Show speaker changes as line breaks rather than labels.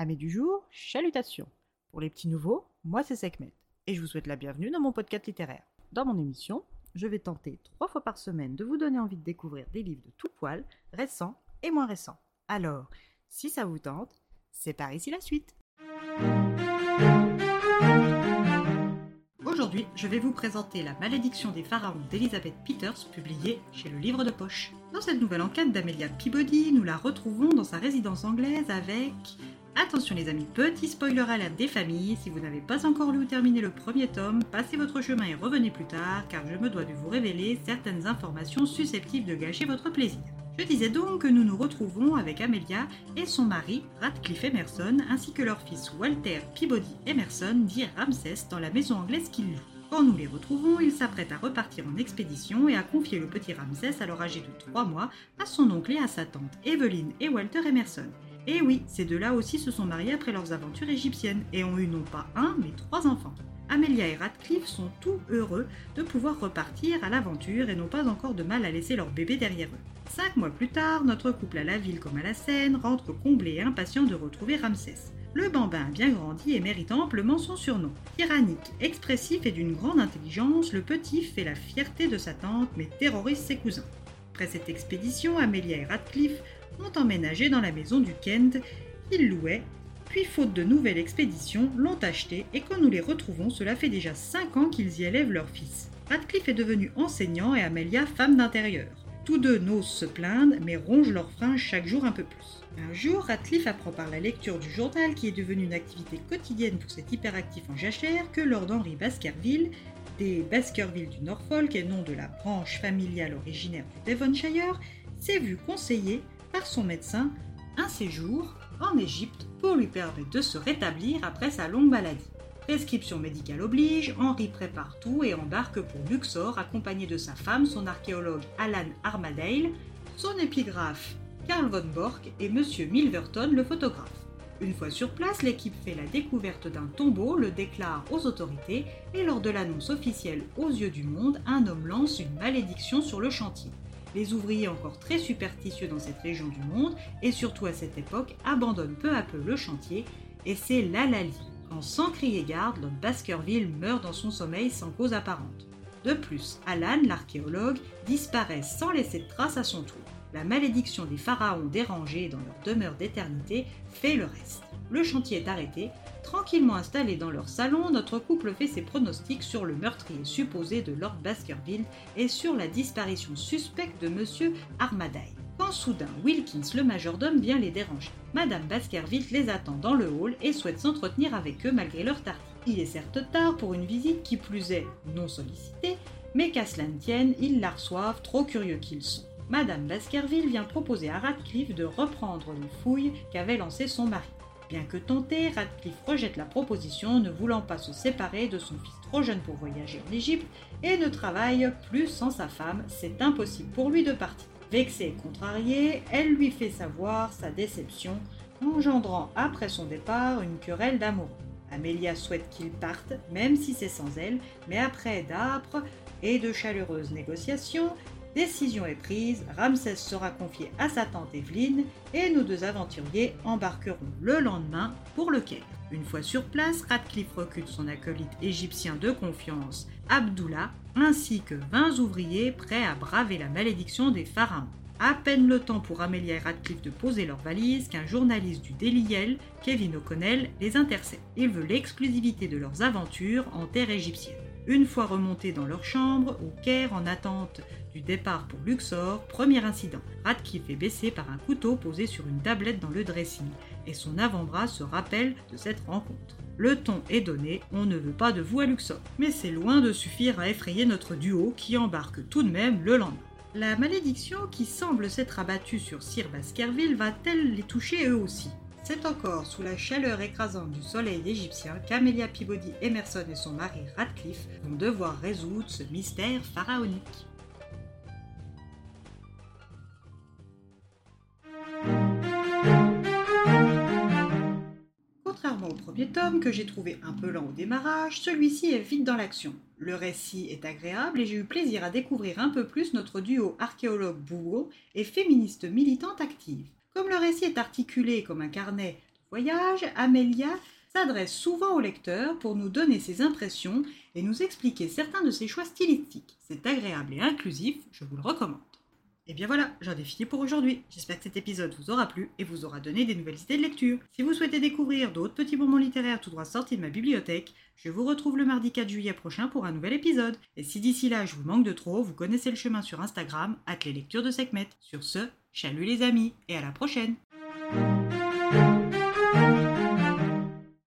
Amis du jour, chalutations. Pour les petits nouveaux, moi c'est Sekhmet et je vous souhaite la bienvenue dans mon podcast littéraire. Dans mon émission, je vais tenter trois fois par semaine de vous donner envie de découvrir des livres de tout poil, récents et moins récents. Alors, si ça vous tente, c'est par ici la suite. Aujourd'hui, je vais vous présenter La malédiction des pharaons d'Elizabeth Peters, publiée chez le livre de poche. Dans cette nouvelle enquête d'Amelia Peabody, nous la retrouvons dans sa résidence anglaise avec Attention les amis, petit spoiler alerte des familles, si vous n'avez pas encore lu ou terminé le premier tome, passez votre chemin et revenez plus tard, car je me dois de vous révéler certaines informations susceptibles de gâcher votre plaisir. Je disais donc que nous nous retrouvons avec Amelia et son mari, Radcliffe Emerson, ainsi que leur fils Walter Peabody Emerson, dit Ramsès, dans la maison anglaise qu'ils louent. Quand nous les retrouvons, ils s'apprêtent à repartir en expédition et à confier le petit Ramsès, alors âgé de 3 mois, à son oncle et à sa tante, Evelyn et Walter Emerson. Et oui, ces deux-là aussi se sont mariés après leurs aventures égyptiennes et ont eu non pas un, mais trois enfants. Amelia et Radcliffe sont tout heureux de pouvoir repartir à l'aventure et n'ont pas encore de mal à laisser leur bébé derrière eux. Cinq mois plus tard, notre couple à la ville comme à la Seine rentre comblé et impatient de retrouver Ramsès. Le bambin a bien grandi et mérite amplement son surnom. Tyrannique, expressif et d'une grande intelligence, le petit fait la fierté de sa tante mais terrorise ses cousins. Après cette expédition, Amelia et Radcliffe ont emménagé dans la maison du Kent qu'ils louaient, puis faute de nouvelles expéditions, l'ont acheté et quand nous les retrouvons, cela fait déjà 5 ans qu'ils y élèvent leur fils. Radcliffe est devenu enseignant et Amelia femme d'intérieur. Tous deux n'osent se plaindre, mais rongent leurs freins chaque jour un peu plus. Un jour, Radcliffe apprend par la lecture du journal, qui est devenu une activité quotidienne pour cet hyperactif en jachère, que Lord Henry Baskerville, des Baskerville du Norfolk et nom de la branche familiale originaire du Devonshire, s'est vu conseiller par son médecin un séjour en Égypte pour lui permettre de se rétablir après sa longue maladie. Prescription médicale oblige, Henri prépare tout et embarque pour Luxor accompagné de sa femme, son archéologue Alan Armadale, son épigraphe Karl von Bork et M. Milverton le photographe. Une fois sur place, l'équipe fait la découverte d'un tombeau, le déclare aux autorités et lors de l'annonce officielle aux yeux du monde, un homme lance une malédiction sur le chantier. Les ouvriers encore très superstitieux dans cette région du monde, et surtout à cette époque, abandonnent peu à peu le chantier, et c'est l'Alali, quand sans crier garde, Lord Baskerville meurt dans son sommeil sans cause apparente. De plus, Alan, l'archéologue, disparaît sans laisser de traces à son tour. La malédiction des pharaons dérangés dans leur demeure d'éternité fait le reste. Le chantier est arrêté. Tranquillement installé dans leur salon, notre couple fait ses pronostics sur le meurtrier supposé de Lord Baskerville et sur la disparition suspecte de Monsieur Armadale. Quand soudain Wilkins, le majordome, vient les déranger. Madame Baskerville les attend dans le hall et souhaite s'entretenir avec eux malgré leur tardy. Il est certes tard pour une visite qui plus est non sollicitée, mais qu'à cela ne tienne, ils la reçoivent, trop curieux qu'ils sont. Madame Baskerville vient proposer à Radcliffe de reprendre les fouilles qu'avait lancées son mari. Bien que tenté, Radcliffe rejette la proposition, ne voulant pas se séparer de son fils trop jeune pour voyager en Égypte et ne travaille plus sans sa femme, c'est impossible pour lui de partir. Vexée et contrariée, elle lui fait savoir sa déception, engendrant après son départ une querelle d'amour. Amélia souhaite qu'il parte, même si c'est sans elle, mais après d'âpres et de chaleureuses négociations, Décision est prise, Ramsès sera confié à sa tante Evelyne et nos deux aventuriers embarqueront le lendemain pour le Caire. Une fois sur place, Radcliffe recrute son acolyte égyptien de confiance, Abdullah, ainsi que 20 ouvriers prêts à braver la malédiction des pharaons. À peine le temps pour Amelia et Radcliffe de poser leurs valises qu'un journaliste du Daily Kevin O'Connell, les intercepte. Il veut l'exclusivité de leurs aventures en terre égyptienne. Une fois remontés dans leur chambre, au Caire en attente départ pour Luxor, premier incident. Radcliffe est baissé par un couteau posé sur une tablette dans le dressing, et son avant-bras se rappelle de cette rencontre. Le ton est donné, on ne veut pas de vous à Luxor. Mais c'est loin de suffire à effrayer notre duo qui embarque tout de même le lendemain. La malédiction qui semble s'être abattue sur Sir Baskerville va-t-elle les toucher eux aussi? C'est encore sous la chaleur écrasante du soleil égyptien qu'Amelia Peabody Emerson et son mari Radcliffe vont devoir résoudre ce mystère pharaonique. Premier tome, que j'ai trouvé un peu lent au démarrage, celui-ci est vite dans l'action. Le récit est agréable et j'ai eu plaisir à découvrir un peu plus notre duo archéologue bourreau et féministe militante active. Comme le récit est articulé comme un carnet voyage, Amélia s'adresse souvent au lecteur pour nous donner ses impressions et nous expliquer certains de ses choix stylistiques. C'est agréable et inclusif, je vous le recommande. Et bien voilà, j'en ai fini pour aujourd'hui. J'espère que cet épisode vous aura plu et vous aura donné des nouvelles idées de lecture. Si vous souhaitez découvrir d'autres petits moments littéraires tout droit sortis de ma bibliothèque, je vous retrouve le mardi 4 juillet prochain pour un nouvel épisode. Et si d'ici là je vous manque de trop, vous connaissez le chemin sur Instagram, at les lectures de Sekhmet. Sur ce, chalut les amis et à la prochaine